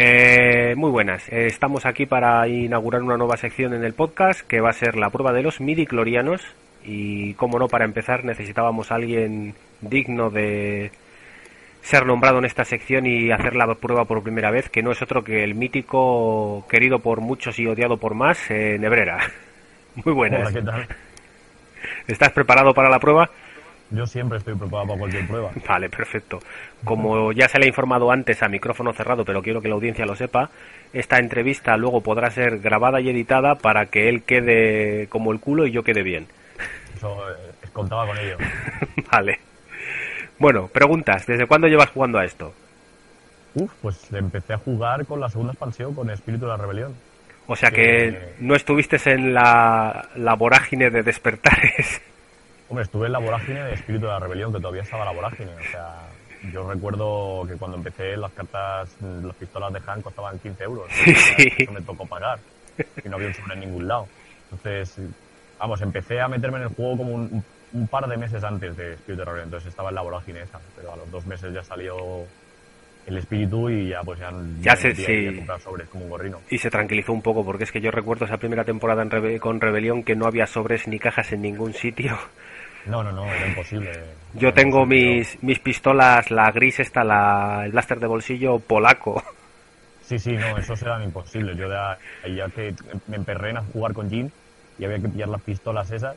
Eh, muy buenas. Eh, estamos aquí para inaugurar una nueva sección en el podcast que va a ser la prueba de los midi-clorianos. Y como no, para empezar necesitábamos a alguien digno de ser nombrado en esta sección y hacer la prueba por primera vez, que no es otro que el mítico, querido por muchos y odiado por más, eh, Nebrera. Muy buenas. Hola, ¿qué tal? ¿Estás preparado para la prueba? Yo siempre estoy preparado para cualquier prueba. Vale, perfecto. Como ya se le ha informado antes a micrófono cerrado, pero quiero que la audiencia lo sepa, esta entrevista luego podrá ser grabada y editada para que él quede como el culo y yo quede bien. Eso eh, contaba con ello. vale. Bueno, preguntas. ¿Desde cuándo llevas jugando a esto? Uf, pues empecé a jugar con la segunda expansión, con Espíritu de la Rebelión. O sea que no estuviste en la, la vorágine de despertares. Hombre, estuve en la vorágine de Espíritu de la Rebelión, que todavía estaba la vorágine. O sea, yo recuerdo que cuando empecé las cartas, las pistolas de Han costaban 15 euros. Sí, sí. Me tocó pagar. Y no había un sobre en ningún lado. Entonces, vamos, empecé a meterme en el juego como un, un par de meses antes de Espíritu de la Rebelión. Entonces estaba en la vorágine esa. Pero a los dos meses ya salió el espíritu y ya pues ya, Ya metí sí. comprar sobres como un gorrino. Y se tranquilizó un poco, porque es que yo recuerdo esa primera temporada en Rebe- con Rebelión que no había sobres ni cajas en ningún sitio. No, no, no, era imposible. Yo tengo mis, mis pistolas, la gris esta, la, el blaster de bolsillo polaco. Sí, sí, no, esos eran imposibles. Yo ya, ya que me emperré en a jugar con Jin y había que pillar las pistolas esas.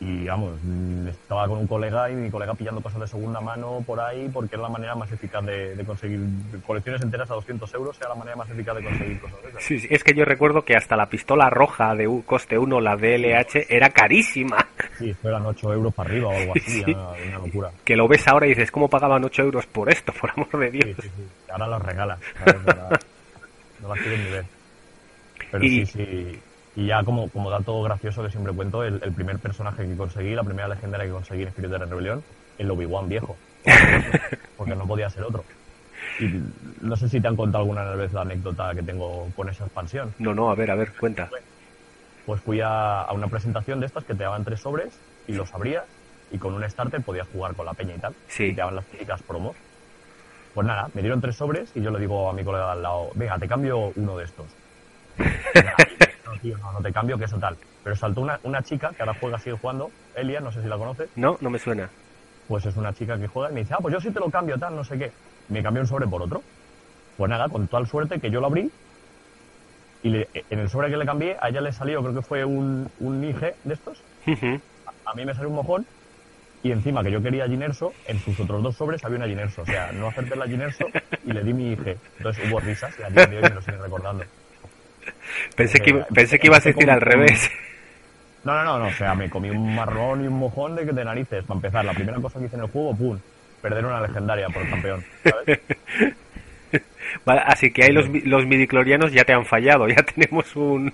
Y vamos, mm, estaba con un colega y mi colega pillando cosas de segunda mano por ahí porque era la manera más eficaz de, de conseguir colecciones enteras a 200 euros, era la manera más eficaz de conseguir cosas de esas. Sí, sí, es que yo recuerdo que hasta la pistola roja de coste 1, la DLH, era carísima. Sí, eran 8 euros para arriba o algo así, Sí. una locura. Que lo ves ahora y dices, ¿cómo pagaban 8 euros por esto? Por amor de Dios. sí, sí. Ahora los regalas, no las quieren ni ver. Pero Y- sí, sí. Y ya como, como dato gracioso que siempre cuento, el, el primer personaje que conseguí, la primera legendaria que conseguí en Espíritu de la Rebelión, el Obi-Wan viejo. Porque no podía ser otro. Y no sé si te han contado alguna vez la anécdota que tengo con esa expansión. No, no, a ver, a ver, cuenta. Pues fui a, a una presentación de estas que te daban tres sobres y los abrías y con un starter podías jugar con la peña y tal. Sí. Y te daban las típicas promos. Pues nada, me dieron tres sobres y yo le digo a mi colega de al lado, venga, te cambio uno de estos. tío, no, no te cambio, que eso tal. Pero saltó una, una chica que ahora juega, sigue jugando, Elia, no sé si la conoces, No, no me suena. pues es una chica que juega y me dice, ah, pues yo sí te lo cambio, tal, no sé qué. Me cambió un sobre por otro. Pues nada, con tal suerte que yo lo abrí y le- en el sobre que le cambié, a ella le salió, creo que fue un, un IG de estos, a mí me salió un mojón y encima que yo quería Ginerso, en sus otros dos sobres había una Ginerso. O sea, no acerté la Ginerso y le di mi IG. Entonces hubo risas y a día de hoy me lo siguen recordando. Pensé que, Eh, pensé que ibas a decir como- al revés. No, no, no, no, o sea, me comí un marrón y un mojón de que de narices. Para empezar, la primera cosa que hice en el juego, pum, perder una legendaria por campeón, ¿sabes? Vale, así que ahí los, los midiclorianos ya te han fallado, ya tenemos un...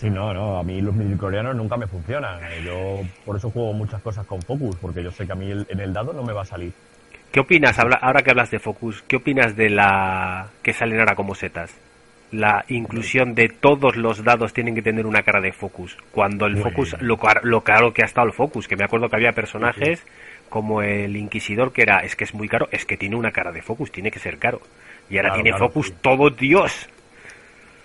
Sí, no, no, a mí los midichlorianos nunca me funcionan. Yo por eso juego muchas cosas con Focus, porque yo sé que a mí el- en el dado no me va a salir. ¿Qué opinas, habla- ahora que hablas de Focus, qué opinas de la que salen ahora como setas? La inclusión de todos los dados tienen que tener una cara de Focus. Cuando el Muy Focus, bien. lo, lo caro que ha estado el Focus, que me acuerdo que había personajes como el Inquisidor que era, es que es muy caro, es que tiene una cara de Focus, tiene que ser caro. Y ahora Claro, tiene claro, Focus sí. todo Dios.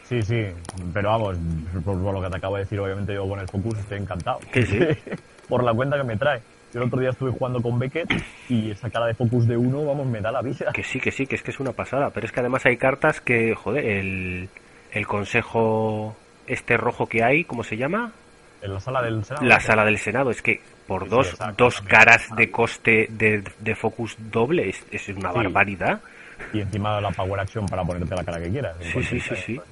Sí, sí, pero vamos, por, por lo que te acabo de decir, obviamente yo con el Focus estoy encantado. Sí. por la cuenta que me trae. El otro día estuve jugando con Beckett y esa cara de Focus de uno, vamos, me da la vida. Que sí, que sí, que es que es una pasada. Pero es que además hay cartas que, joder, el, el consejo este rojo que hay, ¿cómo se llama? En la sala del Senado. La sala del Senado. Es que por Sí, dos, exacto, dos también. caras de coste de, de focus doble es, es una Sí. barbaridad. Y encima la Power Action para ponerte la cara que quieras. Sí, sí, sí, cara,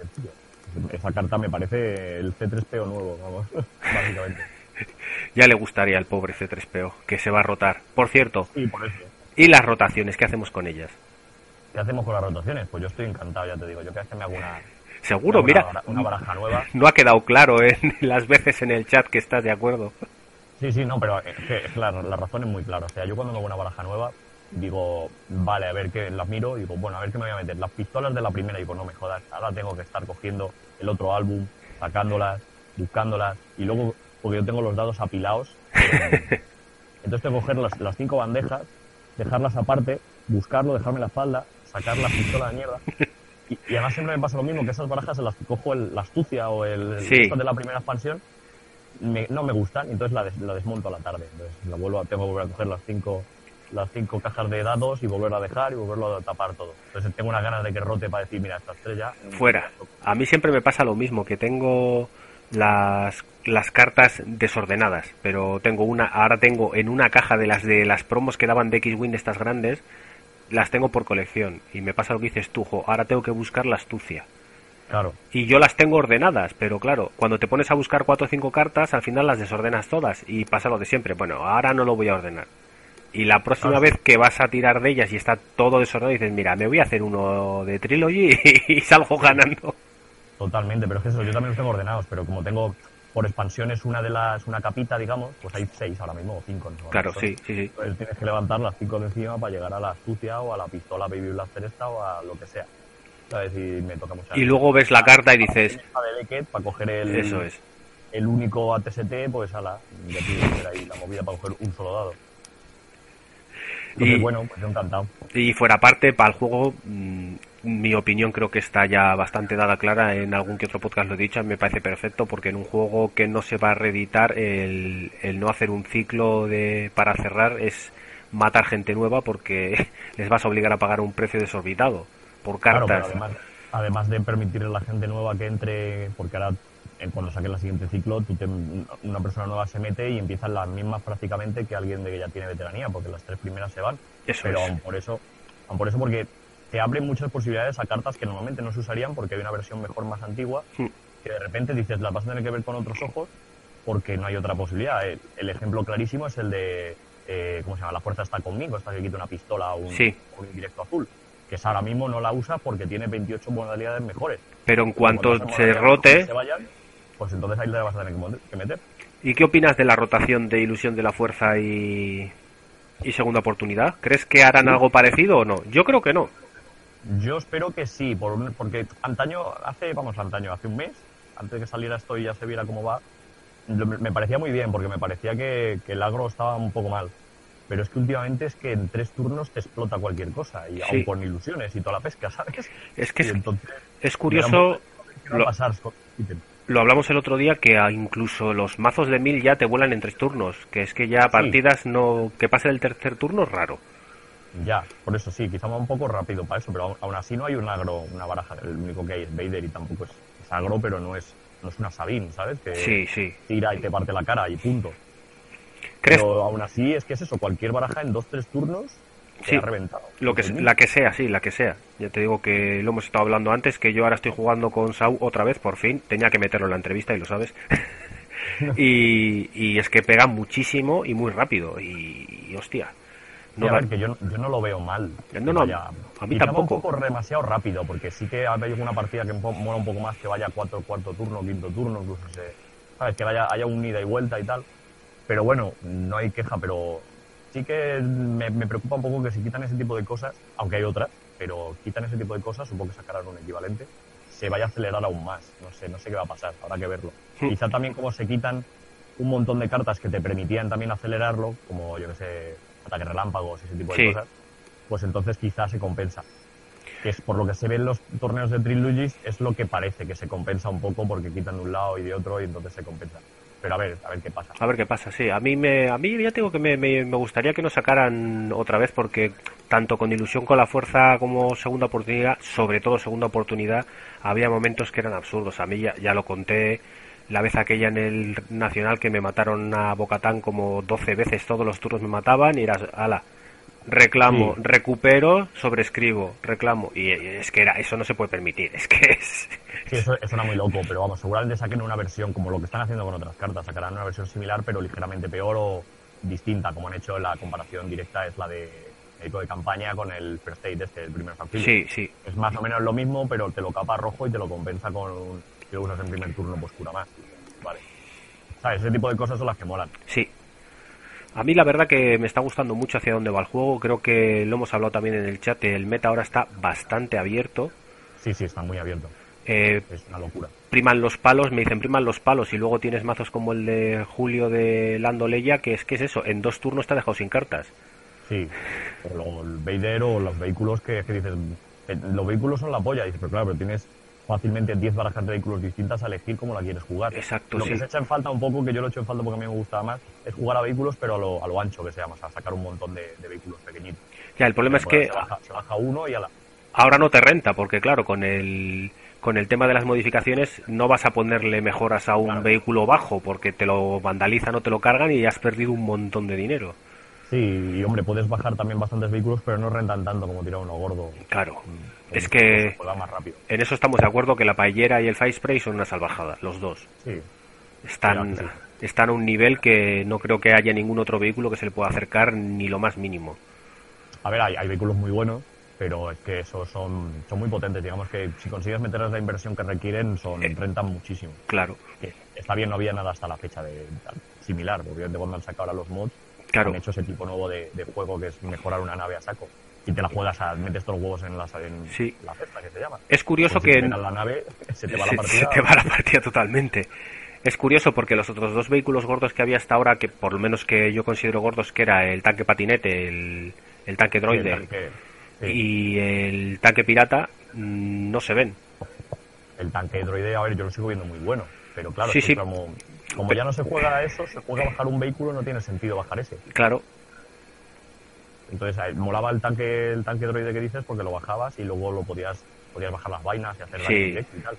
Esa carta me parece el C3PO nuevo, vamos, básicamente. Ya le gustaría al pobre C3PO, que se va a rotar. Por cierto, Y por eso. ¿y las rotaciones? ¿Qué hacemos con ellas? ¿qué hacemos con las rotaciones? Pues yo estoy encantado, ya te digo. Yo vez que me hago una, Seguro, una, mira, una baraja nueva. no ha quedado claro en las veces en el chat que estás de acuerdo. Sí, sí, no, pero es que, es que la, la razón es muy clara. O sea, yo cuando me hago una baraja nueva, digo, vale, a ver qué, las miro, digo, bueno, a ver qué me voy a meter. Las pistolas de la primera, digo, no me jodas, ahora tengo que estar cogiendo el otro álbum, sacándolas, buscándolas, y luego, porque yo tengo los dados apilados, entonces tengo que coger las, las cinco bandejas, dejarlas aparte, buscarlo, dejarme la espalda, sacar la pistola de mierda. Y, y además siempre me pasa lo mismo, que esas barajas en las que cojo el- la astucia o el, Sí. estas de la primera expansión, me- no me gustan, entonces la, des- la desmonto a la tarde. Entonces la vuelvo tengo que volver a coger las cinco, las cinco cajas de dados y volver a dejar y volverlo a tapar todo. Entonces tengo unas ganas de que rote para decir, mira, estas tres ya. Fuera. A mí siempre me pasa lo mismo, que tengo las, las cartas desordenadas, pero tengo una, ahora tengo en una caja de las de las promos que daban de X-Wing estas grandes, las tengo por colección. Y me pasa lo que dices tú, jo, ahora tengo que buscar la astucia. Claro, Y yo las tengo ordenadas, pero claro, cuando te pones a buscar cuatro o cinco cartas, al final las desordenas todas y pasa lo de siempre. Bueno, ahora no lo voy a ordenar. Y la próxima vez que vas a tirar de ellas y está todo desordenado, dices, mira, me voy a hacer uno de Trilogy y salgo ganando. Totalmente, pero es que eso, yo también los tengo ordenados, pero como tengo por expansiones una de las, una capita, digamos, pues hay seis ahora mismo, o cinco. ¿no? Claro, sí, sí, sí. Pues tienes que levantar las cinco de encima para llegar a la astucia o a la pistola Baby Blaster esta o a lo que sea. ¿Sabes? Y me toca mucho. Y luego ves la carta y dices, de Beckett para coger el, eso es. el único ATST, pues ala, ya tienes ahí la movida para coger un solo dado. Entonces, Y- bueno, pues encantado. Y fuera parte, para el juego, mm, mi opinión creo que está ya bastante dada clara. En algún que otro podcast lo he dicho, me parece perfecto porque en un juego que no se va a reeditar, el, el no hacer un ciclo de para cerrar es matar gente nueva porque les vas a obligar a pagar un precio desorbitado por Claro, cartas. pero además, además de permitirle a la gente nueva que entre, porque ahora en cuando saques el siguiente ciclo, tú te- una persona nueva se mete y empiezan las mismas prácticamente que alguien de que ya tiene veteranía, porque las tres primeras se van. Eso pero es. aún por eso, aún por eso porque te abren muchas posibilidades a cartas que normalmente no se usarían porque hay una versión mejor más antigua que de repente dices las vas a tener que ver con otros ojos porque no hay otra posibilidad. El, el ejemplo clarísimo es el de, eh, ¿cómo se llama? La fuerza está conmigo, esta que quita una pistola o un, Sí. o un indirecto azul. Que ahora mismo no la usa porque tiene 28 modalidades mejores. Pero en cuanto se rote, se vayan, pues entonces ahí le vas a tener que meter. ¿y qué opinas de la rotación de Ilusión de la Fuerza y, y Segunda Oportunidad? ¿Crees que harán algo parecido o no? Yo creo que no. Yo espero que sí, por un- porque antaño, hace, vamos, antaño, hace un mes, antes de que saliera esto y ya se viera cómo va, me parecía muy bien, porque me parecía que, que el agro estaba un poco mal. Pero es que últimamente es que en tres turnos te explota cualquier cosa, y Sí. aún con ilusiones y toda la pesca, ¿sabes? Es que es, entonces, es curioso, ¿qué va lo- pasar hablamos el otro día, que incluso los mazos de mil ya te vuelan en tres turnos. Que es que ya partidas no. que pase el tercer turno es raro. Ya, por eso sí, quizá va un poco rápido para eso, pero aún, así no hay un agro, una baraja, el único que hay es Vader y tampoco es, es agro, pero no es, no es una Sabine, ¿sabes? Que Sí, sí. tira y te parte la cara y punto. ¿Crees? Pero aún así es que es eso, cualquier baraja en dos, tres turnos te Sí, ha reventado. Lo que, la que sea, sí, la que sea. Ya te digo que lo hemos estado hablando antes, que yo ahora estoy jugando con Sau otra vez, por fin. Tenía que meterlo en la entrevista y lo sabes. y, y es que pega muchísimo y muy rápido. Y, y, hostia. No sí, a da- ver, que yo, yo no lo veo mal. No, no, Vaya, a mí tampoco. un poco demasiado rápido, porque sí que hay alguna partida que mo- mola un poco más que vaya cuatro, cuarto turno, quinto turno, incluso se, ¿sabes? Que vaya, haya un ida y vuelta y tal. Pero bueno, no hay queja, pero sí que me, me preocupa un poco que si quitan ese tipo de cosas, aunque hay otras, pero quitan ese tipo de cosas, supongo que sacarán un equivalente, se vaya a acelerar aún más. No sé, no sé qué va a pasar, habrá que verlo. Hmm. Quizá también como se quitan un montón de cartas que te permitían también acelerarlo, como yo que sé, ataques relámpagos y ese tipo de Sí. cosas, pues entonces quizás se compensa. Que es por lo que se ve en los torneos de Trilogies, es lo que parece, que se compensa un poco porque quitan de un lado y de otro y entonces se compensa. Pero a ver, a ver qué pasa. A ver qué pasa, sí. A mí, me, a mí ya te digo que me, me, me gustaría que nos sacaran otra vez porque tanto con ilusión con la fuerza como segunda oportunidad, sobre todo segunda oportunidad, había momentos que eran absurdos. A mí ya, ya lo conté la vez aquella en el Nacional que me mataron a Bocatán como 12 veces, todos los turnos me mataban y eras, ala, reclamo, Sí. recupero, sobrescribo, reclamo. Y, y es que era, eso no se puede permitir, es que es... Sí, eso, eso era muy loco, pero vamos, seguramente saquen una versión como lo que están haciendo con otras cartas, sacarán una versión similar pero ligeramente peor o distinta, como han hecho la comparación directa, es la de médico de campaña con el First Aid este, el primer auxilio. Sí, sí. Es más o menos lo mismo, pero te lo capa rojo y te lo compensa con si lo usas en primer turno, pues cura más. Vale. ¿Sabes? Ese tipo de cosas son las que molan. Sí. A mí la verdad que me está gustando mucho hacia dónde va el juego. Creo que lo hemos hablado también en el chat. El meta ahora está bastante abierto. Sí, sí, está muy abierto. Eh, Es una locura. priman los palos, me dicen priman los palos y luego tienes mazos como el de Julio de Lando Leia, que es que es eso, en dos turnos te ha dejado sin cartas. Sí. Pero luego el Vader o los vehículos que, que dices, eh, los vehículos son la polla. Dices, pero claro, pero tienes fácilmente 10 barajas de vehículos distintas a elegir cómo la quieres jugar. Exacto, Lo sí. que se echa en falta un poco, que yo lo he hecho en falta porque a mí me gustaba más, es jugar a vehículos, pero a lo, a lo ancho que se llama, o sea, sacar un montón de, de vehículos pequeñitos. Ya, el problema es que Se baja, se baja uno y a la... ahora no te renta, porque claro, con el con el tema de las modificaciones no vas a ponerle mejoras a un Claro. vehículo bajo porque te lo vandalizan o te lo cargan y has perdido un montón de dinero. Sí, y hombre, puedes bajar también bastantes vehículos, pero no rentan tanto como tirar uno gordo. Claro. Mm, Es que- más rápido. En eso estamos de acuerdo que la paellera y el fire spray son una salvajada, los dos. Sí, Están, Claro, están a un nivel que no creo que haya ningún otro vehículo que se le pueda acercar ni lo más mínimo. A ver, hay, hay vehículos muy buenos, pero es que esos son, son muy potentes. Digamos que si consigues meterles la inversión que requieren, son Eh. rentan muchísimo. Claro, Que está bien, no había nada hasta la fecha de, similar. porque cuando han sacado ahora los mods, claro. han hecho ese tipo nuevo de, de juego que es mejorar una nave a saco. Y te la juegas, a, metes todos los huevos en la, en Sí. la cesta, que se llama. Es curioso Pues si que te la nave, se te va la partida. se te va la partida totalmente. Es curioso porque los otros dos vehículos gordos que había hasta ahora, que por lo menos que yo considero gordos, que era el tanque patinete, el, el tanque Sí, droide el tanque- sí. y el tanque pirata, mm, no se ven. el tanque droide, a ver, yo lo sigo viendo muy bueno. Pero claro, Sí, es sí. como, como ya no se juega a eso, se juega a bajar un vehículo, no tiene sentido bajar ese. Claro, Entonces, eh, molaba el tanque, el tanque droide que dices porque lo bajabas y luego lo podías, podías bajar las vainas y hacer daño Sí. y tal.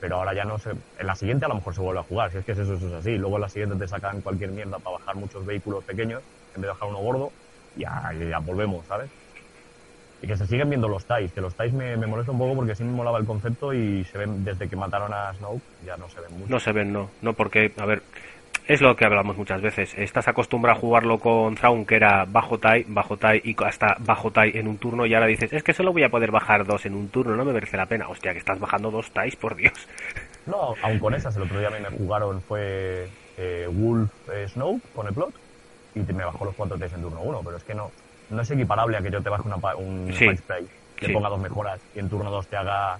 Pero ahora ya no se. En la siguiente a lo mejor se vuelve a jugar, si es que eso, eso es así. Luego en la siguiente te sacan cualquier mierda para bajar muchos vehículos pequeños en vez de bajar uno gordo. Y ya, y ya volvemos, ¿sabes? Y que se siguen viendo los TIEs, que los TIEs me, me molesta un poco porque sí me molaba el concepto y se ven desde que mataron a Snoke, ya no se ven mucho. no se ven, no. No, porque, a ver, es lo que hablamos muchas veces. Estás acostumbrado a jugarlo con Thrawn, que era bajo TIE, bajo TIE y hasta bajo TIE en un turno, y ahora dices, es que solo voy a poder bajar dos en un turno, no me merece la pena. Hostia, que estás bajando dos TIEs, por Dios. No, aún con esas, el otro día a mí me jugaron fue eh, Wolf eh, Snoke con el plot y me bajó los cuatro Ts en turno uno, pero es que no, no es equiparable a que yo te baje una, un Sí. Spray, Sí. ponga dos mejoras y en turno dos te haga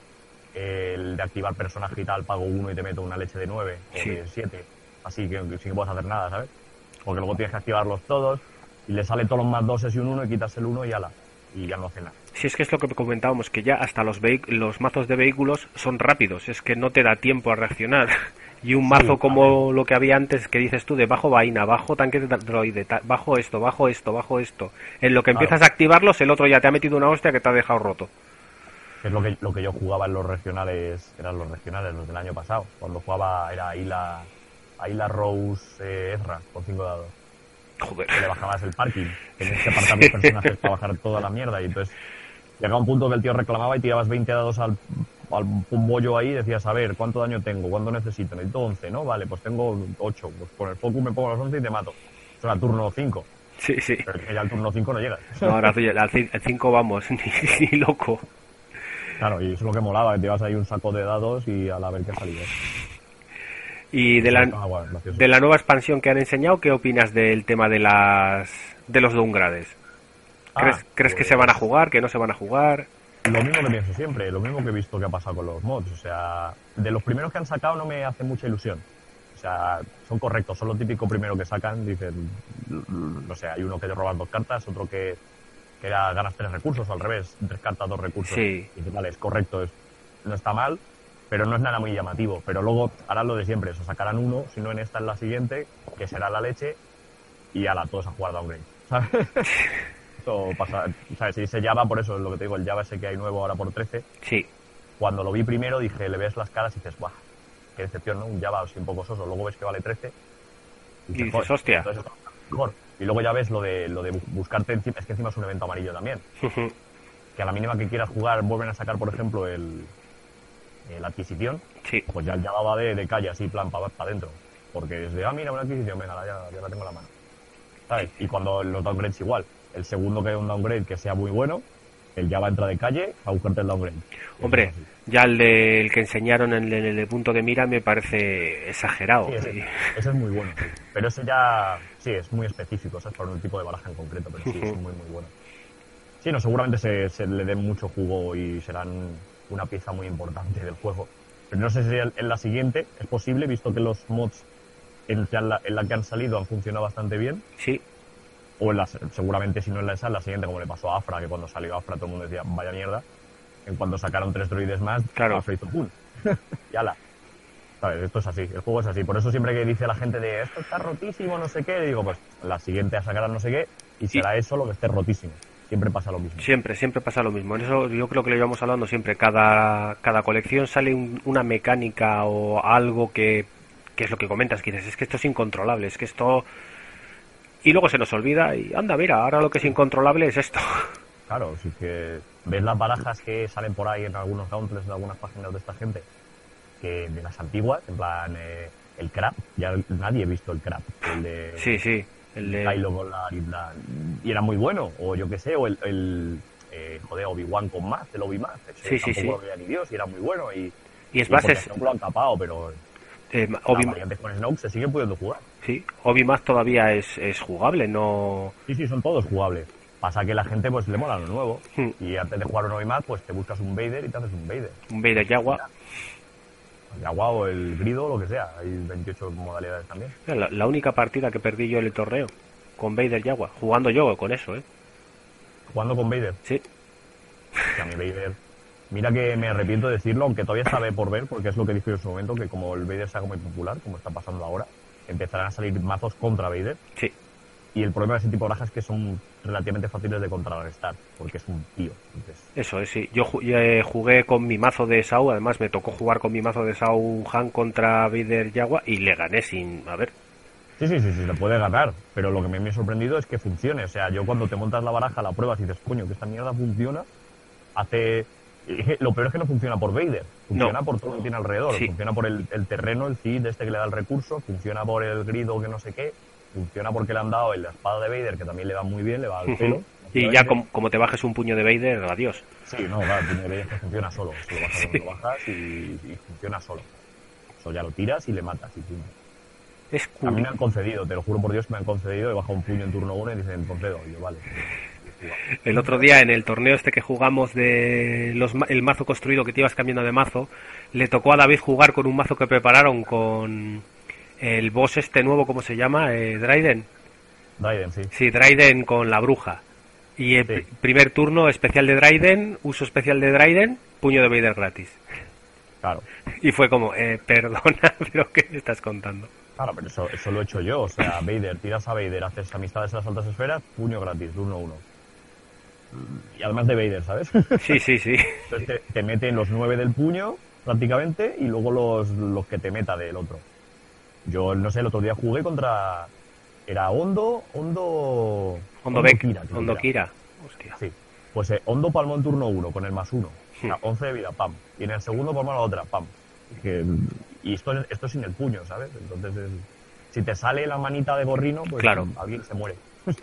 el de activar personaje y tal, pago uno y te meto una leche de nueve o de siete, así que, que sí que puedes hacer nada, ¿sabes? Porque luego tienes que activarlos todos y le sale todos los más doses y un uno y quitas el uno y ala, y ya no hace nada. Si es que es lo que comentábamos, que ya hasta los, los mazos de vehículos son rápidos, es que no te da tiempo a reaccionar. Y un mazo como lo que había antes, que dices tú, de bajo vaina, bajo tanque de droide, bajo esto, bajo esto, bajo esto. En lo que Claro. empiezas a activarlos, el otro ya te ha metido una hostia que te ha dejado roto. Es lo que, lo que yo jugaba en los regionales, eran los regionales, los del año pasado. Cuando jugaba era Ayla, Ayla Rose eh, Ezra con cinco dados. Joder. Que le bajabas el parking. Tenías que apartar los personajes para bajar toda la mierda. Y entonces llegaba un punto que el tío reclamaba y tirabas 20 dados al, al un bollo ahí decías, a ver, ¿cuánto daño tengo? ¿Cuánto necesito? Necesito 11, ¿no? Vale, pues tengo 8. Pues con el focus me pongo los 11 y te mato. Eso era turno 5. Sí, sí. Pero es que ya al turno 5 no llegas. No, ahora al 5 vamos, ni, ni loco. Claro, y eso es lo que molaba, que te ibas ahí un saco de dados y a la ver qué salía. Y de la, Ah, bueno, de la nueva expansión que han enseñado, ¿qué opinas del tema de las de los downgrades? ¿Crees, Ah, ¿crees que pues- se van a jugar, que no se van a jugar? Lo mismo que pienso siempre, lo mismo que he visto que ha pasado con los mods. O sea, de los primeros que han sacado no me hace mucha ilusión. O sea, son correctos, son lo típico primero que sacan. Dicen, no sé, hay uno que te robas dos cartas, otro que, que era, ganas tres recursos, o al revés, tres cartas, dos recursos. Sí. Y dices, vale, es correcto, es, no está mal, pero no es nada muy llamativo. Pero luego harán lo de siempre, eso sacarán uno, si no en esta, en la siguiente, que será la leche, y a la todos a jugar downgrade. ¿sabes? Eso pasa, ¿sabes? Si dice Java, por eso es lo que te digo, el Java ese que hay nuevo ahora por 13, Sí, cuando lo vi primero dije, le ves las caras y dices, guau, qué decepción, ¿no? Un Java así un poco soso. Luego ves que vale 13 Y dices, "Joder, "Hostia". entonces mejor. Y luego ya ves lo de, lo de bu- buscarte encima, es que encima es un evento amarillo también. Que a la mínima que quieras jugar vuelven a sacar, por ejemplo, el, el adquisición, sí, pues ya el Java va de, de calle, así, plan, para adentro. Porque es de, ah, mira, una adquisición, venga, ya, ya la tengo en la mano. ¿Sabes? Y cuando los downgrades igual. El segundo que hay un downgrade que sea muy bueno, el Java entra de calle a buscarte el downgrade. Hombre, ya el, de, el que enseñaron en el, punto de mira me parece exagerado. ese, es muy bueno, pero ese ya, sí, es muy específico, es para un tipo de baraja en concreto, pero sí, es muy, muy bueno. Sí, no, seguramente se, se le den mucho jugo y serán una pieza muy importante del juego. Pero no sé si en la siguiente es posible, visto que los mods en la, en la que han salido han funcionado bastante bien. Sí. O en la, seguramente si no en la esa, en la siguiente, como le pasó a Afra, que cuando salió Afra todo el mundo decía, vaya mierda. En cuanto sacaron tres droides más, claro. Afra hizo pum. y ala. ¿Sabes? Esto es así, el juego es así. Por eso siempre que dice la gente de esto está rotísimo, no sé qué, digo, pues la siguiente a sacar no sé qué, y será eso lo que esté rotísimo siempre pasa lo mismo. Siempre, siempre pasa lo mismo. En eso yo creo que lo llevamos hablando siempre. Cada, cada colección sale una mecánica o algo que, que, es lo que comentas, que dices, es que esto es incontrolable, es que esto... Y luego se nos olvida y anda, mira, ahora lo que es incontrolable es esto. Claro, si que ves las barajas que salen por ahí en algunos gauntlets de algunas páginas de esta gente, que de las antiguas, en plan eh, el crap, ya nadie ha visto el crap, el de... Sí, sí el de... Kylo con la, y era muy bueno, o yo qué sé, o el, el eh, joder, Obi-Wan con más, el Obi-Math, sí, sí, sí. lo ni Dios y era muy bueno y, y es es... lo han tapado, pero eh, Obi con Snoke se sigue pudiendo jugar. Sí, Obi-Math todavía es, es jugable, no... Sí, sí, son todos jugables. Pasa que la gente pues le mola lo nuevo hmm. y antes de jugar un Obi-Math pues te buscas un Vader y te haces un Vader. Un Vader Yagua el agua o el grido, lo que sea. Hay 28 modalidades también. La, única partida que perdí yo en el torneo, con Vader y agua. Jugando yo con eso, ¿eh? ¿Jugando con Vader? Sí. A mi Vader... Mira que me arrepiento de decirlo, aunque todavía sabe por ver, porque es lo que dije en su momento, que como el Vader se haga muy popular, como está pasando ahora, empezarán a salir mazos contra Vader. Sí. Y el problema de ese tipo de barajas es que son relativamente fáciles de contrarrestar, porque es un tío. Eso es, sí. Yo eh, jugué con mi mazo de Sau, además me tocó jugar con mi mazo de Sau Han contra Vader Yagua y le gané sin. A ver. Sí, sí, sí, sí, le puede ganar, pero lo que me, ha sorprendido es que funcione. O sea, yo cuando te montas la baraja, la pruebas y dices, coño, que esta mierda funciona, hace. Lo peor es que no funciona por Vader, funciona por todo lo que tiene alrededor. Funciona por el, terreno, el Cid este que le da el recurso, funciona por el grido que no sé qué, funciona porque le han dado la espada de Vader, que también le va muy bien, le va al pelo. Y ya como, te bajes un puño de Vader, adiós. Sí, no, claro, el puño de Vader funciona solo. lo bajas, lo bajas y, funciona solo. Eso ya lo tiras y le matas y punto. Es A mí me han concedido, te lo juro por Dios, me han concedido, he bajado un puño en turno 1 y dicen, concedo. Y yo, vale. El otro día en el torneo este que jugamos de los, el mazo construido que te ibas cambiando de mazo, le tocó a David jugar con un mazo que prepararon con el boss este nuevo, ¿cómo se llama? Eh, Dryden. Dryden, sí. Sí, Dryden con la bruja. Y el primer turno especial de Dryden, uso especial de Dryden, puño de Vader gratis. Claro. Y fue como, eh, perdona, pero ¿qué me estás contando? Claro, pero eso, eso lo he hecho yo. O sea, Vader, tiras a Vader, haces amistades en las altas esferas, puño gratis, uno a uno. Y además de Vader, ¿sabes? Sí, sí, sí. Entonces te, te meten los nueve del puño, prácticamente, y luego los, los que te meta del otro. Yo, no sé, el otro día jugué contra... Era Hondo... Hondo... Hondo, Beck. Kira. Hondo Kira. Hostia. Sí. Pues eh, Hondo palmó en turno 1 con el más 1. Hmm. 11 de vida, pam. Y en el segundo palmó la otra, pam. y esto, esto es sin el puño, ¿sabes? Entonces, si te sale la manita de gorrino, pues claro. alguien se muere.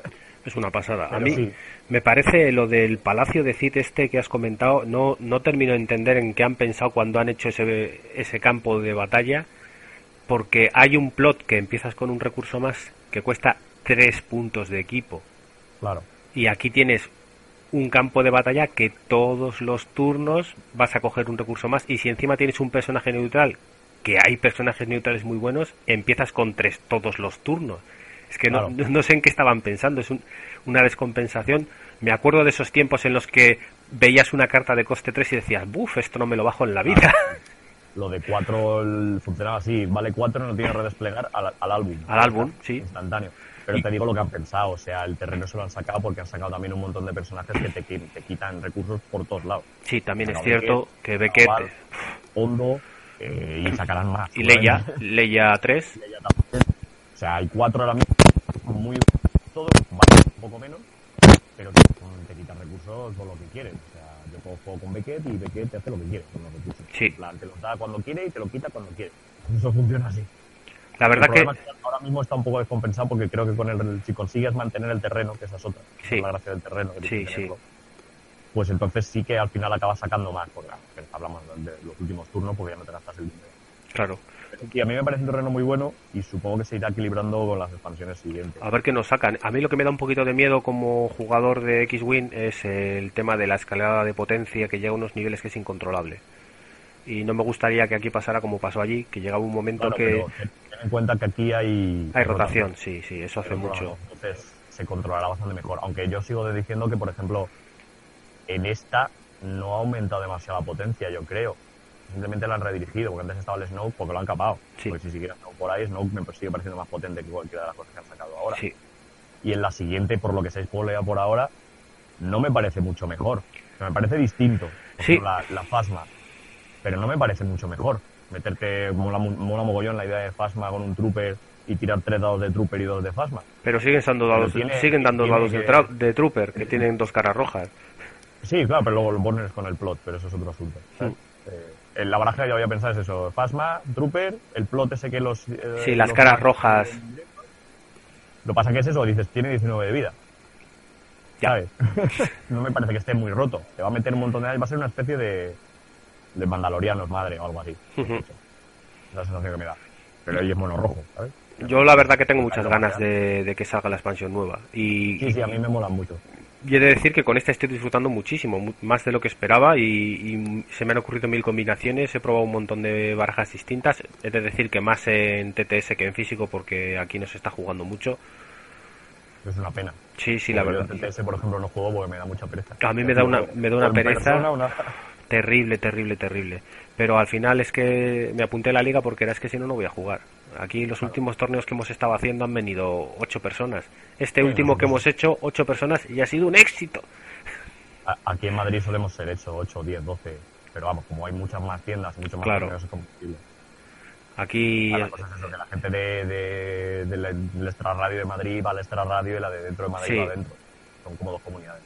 Es una pasada. a mí me parece lo del palacio de Cid este que has comentado, no, no termino de entender en qué han pensado cuando han hecho ese, ese campo de batalla porque hay un plot que empiezas con un recurso más que cuesta tres puntos de equipo. Claro. Y aquí tienes un campo de batalla que todos los turnos vas a coger un recurso más y si encima tienes un personaje neutral, que hay personajes neutrales muy buenos, empiezas con tres todos los turnos. Es que no, no, sé en qué estaban pensando, es una descompensación. Me acuerdo de esos tiempos en los que veías una carta de coste 3 y decías, buf, esto no me lo bajo en la vida. lo de 4 funcionaba así, vale 4 no tiene que redesplegar al, al álbum. Al álbum, sí. Instantáneo. Pero te digo lo que han pensado, o sea, el terreno se lo han sacado porque han sacado también un montón de personajes que te, te quitan recursos por todos lados. Sí, también es cierto que Beckett... Hondo, eh, y sacarán más. Y Leia, Leia 3. O sea, hay 4 ahora mismo, muy todos, vale, un poco menos, pero que te quitan recursos con lo que quieren. O sea, yo juego con Beckett y Beckett te hace lo que quiere con los recursos. Sí. te los da cuando quiere y te lo quita cuando quiere. Eso funciona así. La verdad que... ahora mismo está un poco descompensado porque creo que con el, si consigues mantener el terreno, que esa es otra, sí. la gracia del terreno, sí, sí. pues entonces sí que al final acabas sacando más, porque hablamos de los últimos turnos porque ya no te gastas el dinero. Claro. Y a mí me parece un terreno muy bueno y supongo que se irá equilibrando con las expansiones siguientes. A ver qué nos sacan. A mí lo que me da un poquito de miedo como jugador de X-Wing es el tema de la escalada de potencia que llega a unos niveles que es incontrolable y no me gustaría que aquí pasara como pasó allí, que llegaba un momento que... ten en cuenta que aquí hay... Hay rotación, sí, sí, eso hace mucho. Entonces se controlará bastante mejor. Aunque yo sigo diciendo que, por ejemplo, en esta no ha aumentado demasiado la potencia, yo creo. Simplemente la han redirigido, porque antes estaba el Snow porque lo han capado. Sí. Porque si siguiera Snow por ahí, Snow me sigue pareciendo más potente que cualquiera de las cosas que han sacado ahora. Sí. Y en la siguiente, por lo que se spoilea por ahora, no me parece mucho mejor. me parece distinto. Sí. La, la Fasma pero no me parece mucho mejor. Meterte, mola, mola mogollón la idea de Fasma con un trooper y tirar tres dados de trooper y dos de Fasma. Pero siguen dando dados, siguen dando dados de, trooper, que tienen dos caras rojas. Sí, claro, pero luego lo pones con el plot, pero eso es otro asunto. Eh, en la baraja yo había pensado es eso, Fasma, trooper, el plot ese que los... Eh, sí, las caras rojas. Lo pasa que es eso, dices, tiene 19 de vida. ¿Sabes? no me parece que esté muy roto. Te va a meter un montón de... Va a ser una especie de de Mandalorianos madre o algo así. Esa es la sensación que me da. Pero ahí es mono rojo, ¿sabes? Yo la verdad que tengo muchas ganas de, que salga la expansión nueva. Y, sí, sí, a mí me mola mucho. Y he de decir que con esta estoy disfrutando muchísimo, más de lo que esperaba y, se me han ocurrido mil combinaciones, he probado un montón de barajas distintas, he de decir que más en TTS que en físico porque aquí no se está jugando mucho. Es una pena. Sí, sí, la verdad. en TTS, por ejemplo, no juego porque me da mucha pereza. A mí me da una, me da una pereza terrible, terrible, terrible. Pero al final es que me apunté a la liga porque era es que si no, no voy a jugar. Aquí los últimos torneos que hemos estado haciendo han venido ocho personas. Este último que hemos hecho, ocho personas, y ha sido un éxito. Aquí en Madrid solemos ser hecho ocho, diez, doce. Pero vamos, como hay muchas más tiendas, mucho más claro. torneos, es Aquí. La, cosa es eso, que la gente de, de, del extra radio de Madrid va al extra radio y la de dentro de Madrid va adentro. Son como dos comunidades.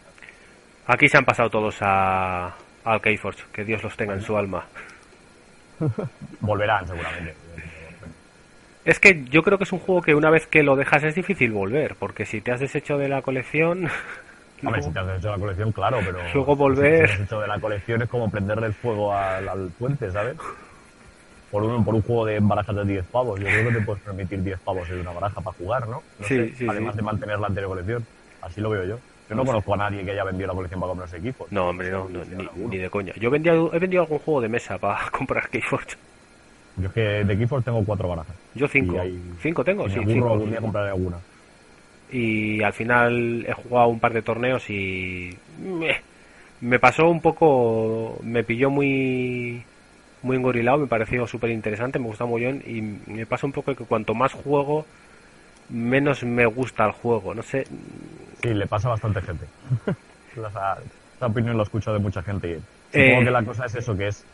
Aquí se han pasado todos a, al Keyforge, que Dios los tenga en su alma. Volverán seguramente. Es que yo creo que es un juego que una vez que lo dejas es difícil volver, porque si te has deshecho de la colección... Hombre, si te has deshecho de la colección, claro, pero... Luego volver... Si te has deshecho de la colección es como prenderle el fuego al, puente, ¿sabes? Por un, por un juego de barajas de 10 pavos. Yo creo que te puedes permitir 10 pavos en una baraja para jugar, ¿no? sí, sí, Además de mantener la anterior colección. Así lo veo yo. Yo no, conozco a nadie que haya vendido la colección para comprarse equipos. No, hombre, no, ni, de coña. Yo vendía, he vendido algún juego de mesa para comprar Keyforge. Yo es que de Keyforge tengo cuatro barajas. Yo cinco. ¿Cinco tengo? Sí, cinco. algún día compraré alguna. Y al final he jugado un par de torneos y... Me pasó un poco... Me pilló muy muy engorilado, me pareció súper interesante, me gusta muy bien y me pasa un poco que cuanto más juego, menos me gusta el juego, no sé. Sí, le pasa a bastante gente. esa, opinión lo escucho de mucha gente. Supongo eh. que la cosa es eso, que es...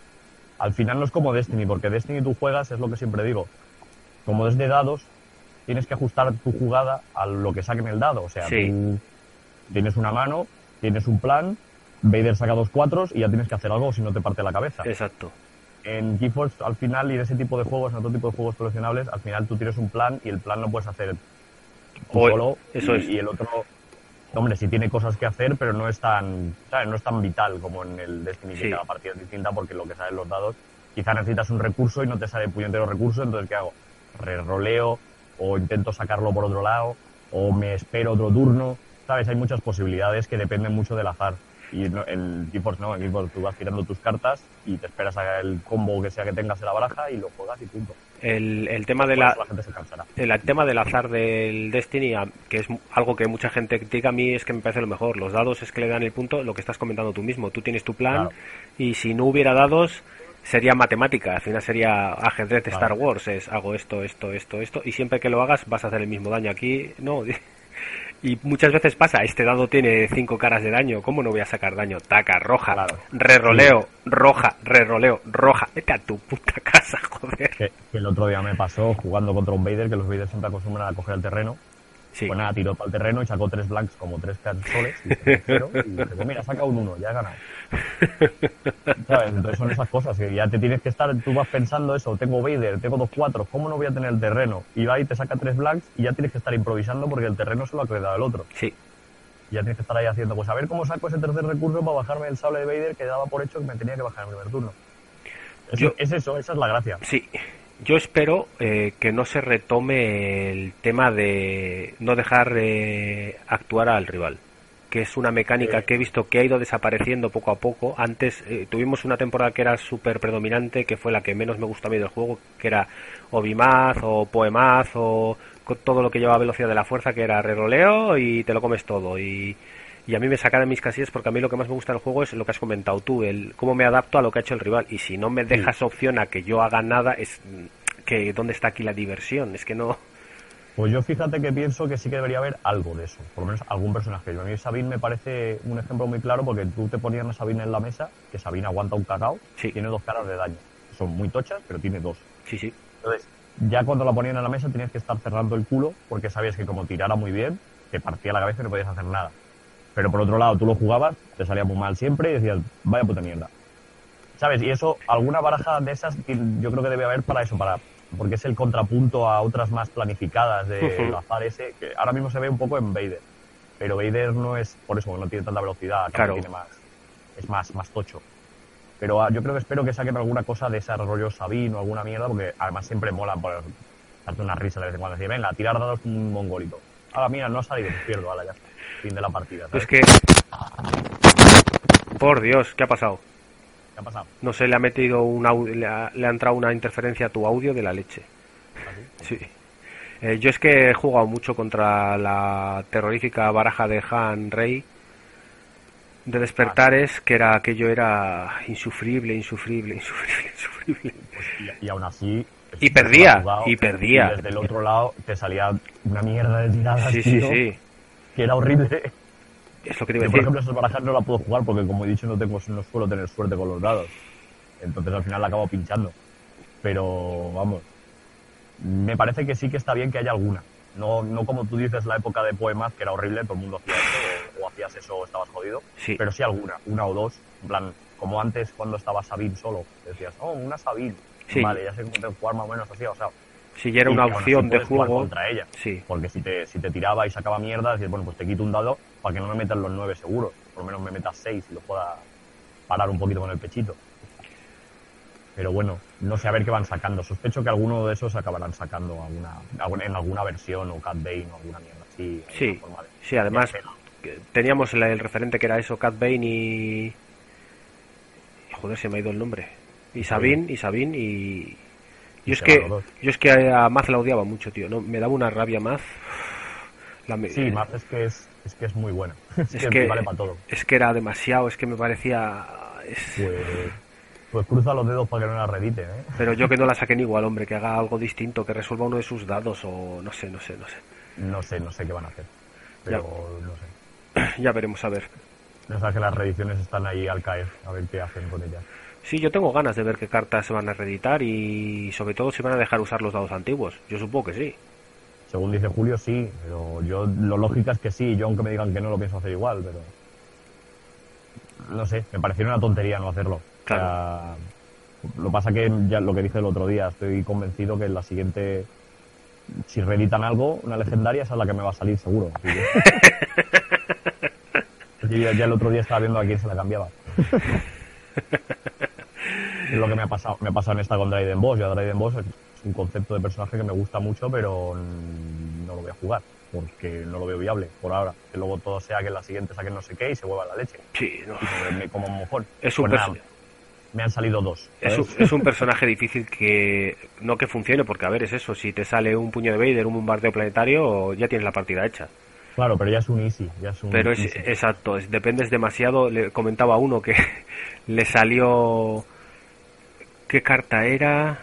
Al final no es como Destiny, porque Destiny tú juegas, es lo que siempre digo. Como es de dados, tienes que ajustar tu jugada a lo que saque en el dado. O sea, tú tienes una mano, tienes un plan, Vader saca dos cuatros y ya tienes que hacer algo si no te parte la cabeza. Exacto. En GeForce, al final, y en ese tipo de juegos, en otro tipo de juegos coleccionables, al final tú tienes un plan y el plan no puedes hacer solo. Eso y, es. y el otro hombre, sí tiene cosas que hacer, pero no es tan, ¿sabes? No es tan vital como en el Destiny, que cada partida es distinta porque lo que salen los dados, quizá necesitas un recurso y no te sale puñetero recurso, entonces ¿qué hago? Reroleo, o intento sacarlo por otro lado, o me espero otro turno, ¿sabes? Hay muchas posibilidades que dependen mucho del azar. Y en GeForce no, en GeForce tú vas tirando tus cartas y te esperas a el combo que sea que tengas en la baraja y lo juegas y punto. El, el tema de la, el, tema del azar del Destiny, que es algo que mucha gente critica a mí, es que me parece lo mejor. Los dados es que le dan el punto, lo que estás comentando tú mismo. Tú tienes tu plan y si no hubiera dados sería matemática, al final sería ajedrez de Star Wars, es hago esto, esto, esto, esto, y siempre que lo hagas vas a hacer el mismo daño. Aquí no, Y muchas veces pasa, este dado tiene cinco caras de daño, ¿cómo no voy a sacar daño? Taca, roja, claro. reroleo, roja, reroleo, roja. Vete a tu puta casa, joder. Que, el otro día me pasó jugando contra un Vader, que los Vader siempre acostumbran a coger el terreno. Sí. Pues nada, tiró para el terreno y sacó tres blanks como tres soles y, cero, y dije, pues mira, saca un uno, ya he ganado. ¿Sabes? Entonces son esas cosas que ya te tienes que estar, tú vas pensando eso, tengo Vader, tengo dos cuatro, ¿cómo no voy a tener el terreno? Y va y te saca tres blanks y ya tienes que estar improvisando porque el terreno se lo ha quedado el otro. Sí. Y ya tienes que estar ahí haciendo, pues a ver cómo saco ese tercer recurso para bajarme el sable de Vader que daba por hecho que me tenía que bajar en el primer turno. Es, Yo- es eso, esa es la gracia. Sí, yo espero eh, que no se retome el tema de no dejar eh, actuar al rival, que es una mecánica que he visto que ha ido desapareciendo poco a poco. Antes eh, tuvimos una temporada que era súper predominante, que fue la que menos me gustó a mí del juego, que era o Bimaz o Poemaz o todo lo que llevaba velocidad de la fuerza, que era reroleo y te lo comes todo. Y, y a mí me saca de mis casillas porque a mí lo que más me gusta del juego es lo que has comentado tú, el cómo me adapto a lo que ha hecho el rival. Y si no me dejas opción a que yo haga nada, es mm, que dónde está aquí la diversión. Es que no. Pues yo fíjate que pienso que sí que debería haber algo de eso, por lo menos algún personaje. A mí Sabine me parece un ejemplo muy claro porque tú te ponías a Sabine en la mesa, que Sabine aguanta un cacao, Sí. tiene dos caras de daño. Son muy tochas, pero tiene dos. Sí, sí. Entonces, ya cuando la ponían en la mesa tenías que estar cerrando el culo porque sabías que como tirara muy bien, te partía la cabeza y no podías hacer nada. Pero por otro lado, tú lo jugabas, te salía muy mal siempre y decías, vaya puta mierda. ¿Sabes? Y eso, alguna baraja de esas, yo creo que debe haber para eso, para porque es el contrapunto a otras más planificadas de el azar ese, que ahora mismo se ve un poco en Vader. Pero Vader no es, por eso, no tiene tanta velocidad, Claro. tiene más, es más, más tocho. Pero ah, yo creo que espero que saquen alguna cosa de ese rollo Sabine o alguna mierda, porque además siempre molan por darte una risa de vez en cuando. Decir, venga, tirar dados un mongolito. Ahora, mira, no ha salido, pierdo, ahora ya. Fin de la partida. ¿sabes? Es que. Por Dios, ¿qué ha pasado? ¿Qué ha pasado? No sé, le ha metido un au- le ha, le ha entrado una interferencia a tu audio de la leche. ¿Así? Sí. Eh, yo es que he jugado mucho contra la terrorífica baraja de Han Rey de despertares, que era aquello era insufrible, insufrible, insufrible, insufrible. Pues, y, y aún así... Y perdía, jugado, y perdía. Y desde el otro lado te salía una mierda de tiradas, Sí, sí, sí. que era horrible. Es lo que te iba a por decir. ejemplo, esas barajas no las puedo jugar porque, como he dicho, no tengo no suelo tener suerte con los dados. Entonces, al final la acabo pinchando. Pero, vamos, me parece que sí que está bien que haya alguna. No, no como tú dices la época de Poemas, que era horrible, todo el mundo hacía eso, o, o hacías eso o estabas jodido. Sí. Pero sí alguna, una o dos. En plan, como antes cuando estaba Sabine solo, decías, oh, una Sabine. Sí. Vale, ya sé jugar más o menos así, o sea, Si ya era una opción de juego. contra ella. Sí. Porque si te, si te tiraba y sacaba mierda, decir, bueno, pues te quito un dado para que no me metas los nueve seguros. Por lo menos me metas seis y lo pueda parar un poquito con el pechito. Pero bueno, no sé a ver qué van sacando. Sospecho que alguno de esos acabarán sacando alguna, en alguna versión o Cat Bane o alguna mierda así. Sí, alguna forma de- sí, además de teníamos el, el referente que era eso, Cat Bane y... Joder, se me ha ido el nombre. Y Sabine, y Sabine, y... Yo Y es que yo es que a Maz la odiaba mucho, tío. No, me daba una rabia Maz. La me- Sí, Maz es que es, es que es muy buena. Es, es que, que vale para todo. es que era demasiado, es que me parecía es- Pues, pues cruza los dedos para que no la redite, ¿eh? pero yo que no la saquen igual, hombre, que haga algo distinto, que resuelva uno de sus dados o no sé, no sé, no sé. No sé, no sé qué van a hacer. Pero no sé. Ya veremos a ver. O sea que las reediciones están ahí al caer, a ver qué hacen con ellas. Sí, yo tengo ganas de ver qué cartas se van a reeditar y sobre todo si van a dejar usar los dados antiguos. Yo supongo que sí. Según dice Julio, sí, pero yo lo lógico es que sí. Yo, aunque me digan que no, lo pienso hacer igual, pero. No sé, me pareció una tontería no hacerlo. O sea, lo pasa que ya lo que dije el otro día, estoy convencido que en la siguiente. Si reeditan algo, una legendaria, esa es la que me va a salir seguro. Que- Yo ya el otro día estaba viendo a quién se la cambiaba. es lo que me ha pasado, me ha pasado en esta con Dryden Boss. Yo a Dryden Boss es un concepto de personaje que me gusta mucho, pero no lo voy a jugar, porque no lo veo viable por ahora. Que luego todo sea que en la siguiente saquen no sé qué y se vuelva la leche. Sí, no. Me, como un mojón. Es un Pues nada, me han salido dos. Es un, es un personaje difícil que no que funcione, porque a ver, es eso, si te sale un puño de Vader, un bombardeo planetario, ya tienes la partida hecha. Claro, pero ya es un easy. Ya es un Pero es easy. exacto, es- dependes demasiado. Le comentaba a uno que le salió. ¿Qué carta era?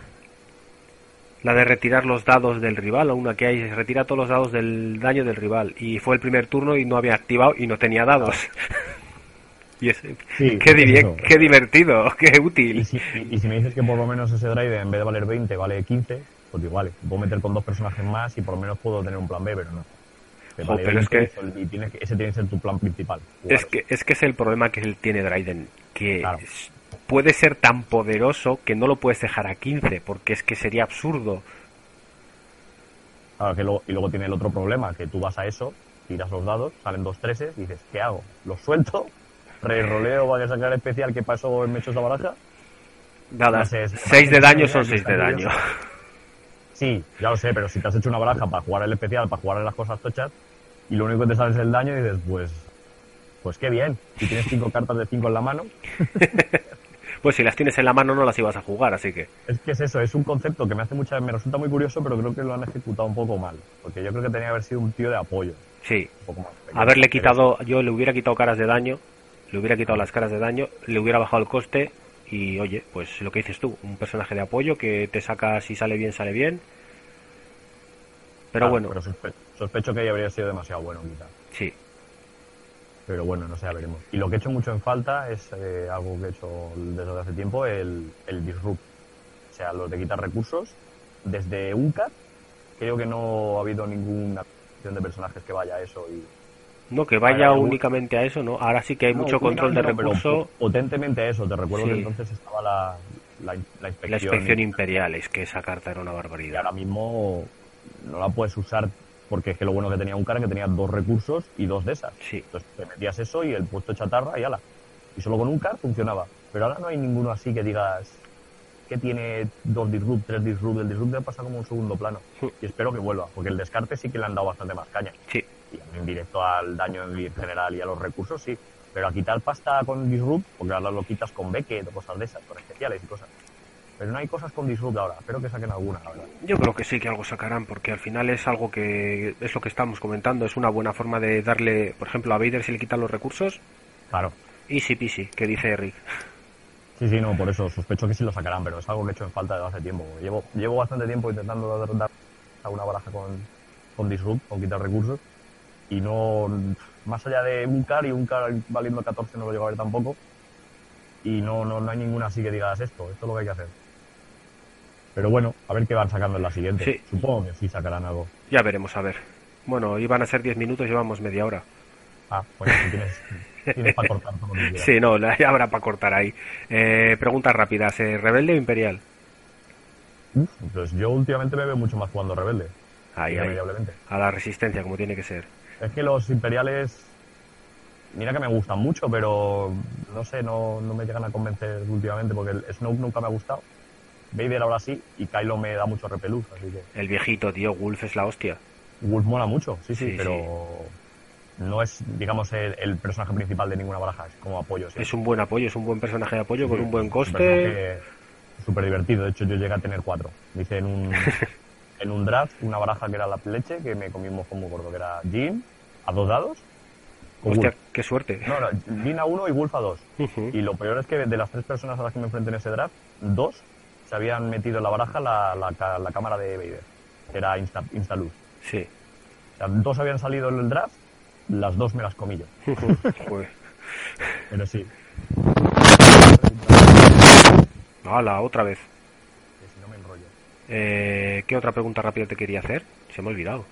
La de retirar los dados del rival, o una que hay, retira todos los dados del daño del rival. Y fue el primer turno y no había activado y no tenía dados. y es, Sí, qué, eso. qué divertido, qué Y útil. si, y- y si me dices que por lo menos ese drive en vez de valer 20 vale 15, pues igual, puedo meter con dos personajes más y por lo menos puedo tener un plan B, pero no. Vale pero es que- 20 y tienes que- ese tiene que ser tu plan principal. Es que, es que es el problema que él tiene Dryden, que Claro. Puede ser tan poderoso que no lo puedes dejar a 15, porque es que sería absurdo. Claro, que luego- y luego tiene el otro problema, que tú vas a eso, tiras los dados, salen dos treses y dices, ¿qué hago? ¿Los suelto? ¿Re-roleo que sacar especial que pasó me he hecho esa baraja? Nada, No sé, es- 6 de daño son es 6 de daño. Sí, ya lo sé, pero si te has hecho una baraja para jugar el especial, para jugar en las cosas tochas, y lo único que te sale es el daño, y dices, pues, pues qué bien. Si tienes cinco cartas de cinco en la mano, Pues si las tienes en la mano no las ibas a jugar, así que... es que es eso, es un concepto que me hace mucha, me resulta muy curioso, pero creo que lo han ejecutado un poco mal. Porque yo creo que tenía que haber sido un tío de apoyo. Sí, Un poco más pequeño. haberle quitado, yo le hubiera quitado caras de daño, le hubiera quitado las caras de daño, le hubiera bajado el coste y oye, pues lo que dices tú, un personaje de apoyo que te saca si sale bien, sale bien. Pero Claro, bueno, Pero sospe- sospecho que ahí habría sido demasiado bueno quitar. sí, Pero bueno, no sé, ya veremos. Y lo que he hecho mucho en falta es eh, algo que he hecho desde hace tiempo, el, el disrupt. O sea, los de quitar recursos. Desde UNCAT, creo que no ha habido ninguna acción de personajes que vaya a eso. Y, no que vaya únicamente a eso, ¿no? Ahora sí que hay No, mucho control de únicamente no, pero recurso. po- potentemente a eso. Te recuerdo Sí. que entonces estaba la, la, la inspección. La inspección imperial, es que esa carta era una y barbaridad. ahora mismo no la puedes usar porque es que lo bueno que tenía un cara que tenía dos recursos y dos de esas. Sí, Entonces te metías eso y el puesto chatarra y ala. Y solo con un car funcionaba. Pero ahora no hay ninguno así que digas que tiene dos disrupt, tres disrupt. El disrupt ya pasa como un segundo plano. Sí. Y espero que vuelva, porque el descarte sí que le han dado bastante más caña. sí, Y en directo al daño en general y a los recursos, sí. Pero a quitar pasta con disrupt, porque ahora lo quitas con Beckett o cosas de esas, con especiales y cosas. Pero no hay cosas con disrupt ahora. Espero que saquen alguna, la verdad. Yo creo que sí que algo sacarán, porque al final es algo que es lo que estamos comentando, es una buena forma de darle, por ejemplo, a Vader si le quitan los recursos, Claro. easy peasy, que dice Eric. Sí, sí, no, por eso sospecho que sí lo sacarán, pero es algo que he hecho en falta desde hace tiempo. Llevo, llevo bastante tiempo intentando dar, dar a una baraja con, con Disrupt, con quitar recursos, y no, más allá de un car y un car valiendo 14 no lo llego a ver tampoco, y no, no, no hay ninguna así que digas esto, esto es lo que hay que hacer. Pero bueno, a ver qué van sacando en la siguiente. Sí. Supongo que sí sacarán algo. Ya veremos, a ver. Bueno, iban a ser 10 minutos, llevamos media hora. Ah, pues si tienes, tienes para cortar todo. Sí, no, la- ya habrá para cortar ahí. Eh, preguntas rápidas, ¿eh, ¿rebelde o imperial? Uf, pues yo últimamente me veo mucho más jugando rebelde. Ahí, ahí. A la resistencia, como tiene que ser. Es que los imperiales, mira que me gustan mucho, pero no sé, no, no me llegan a convencer últimamente porque el Snoke nunca me ha gustado. Vader ahora sí, y Kylo me da mucho repelús, así que El viejito, tío, Wolf es la hostia. Wolf mola mucho, sí, sí, Sí, pero no es, digamos, el, el personaje principal de ninguna baraja, es como apoyo. sí. Es un buen apoyo, es un buen personaje de apoyo con un buen coste. Súper divertido, de hecho yo llegué a tener cuatro. Hice en un, en un draft una baraja que era la leche, que me comimos como gordo, que era Jin a dos dados. Hostia, Wolf. qué suerte. No, no, Jin a uno y Wolf a dos. Y lo peor es que de las tres personas a las que me enfrenté en ese draft, dos se habían metido en la baraja la, la, la cámara de Vader, que era Insta, Instaluz. Sí. O sea, dos habían salido en el draft, las dos me las comí yo. Pero sí, Hala, otra vez. que si no me enrollo. Eh, ¿Qué otra pregunta rápida te quería hacer? Se me ha olvidado.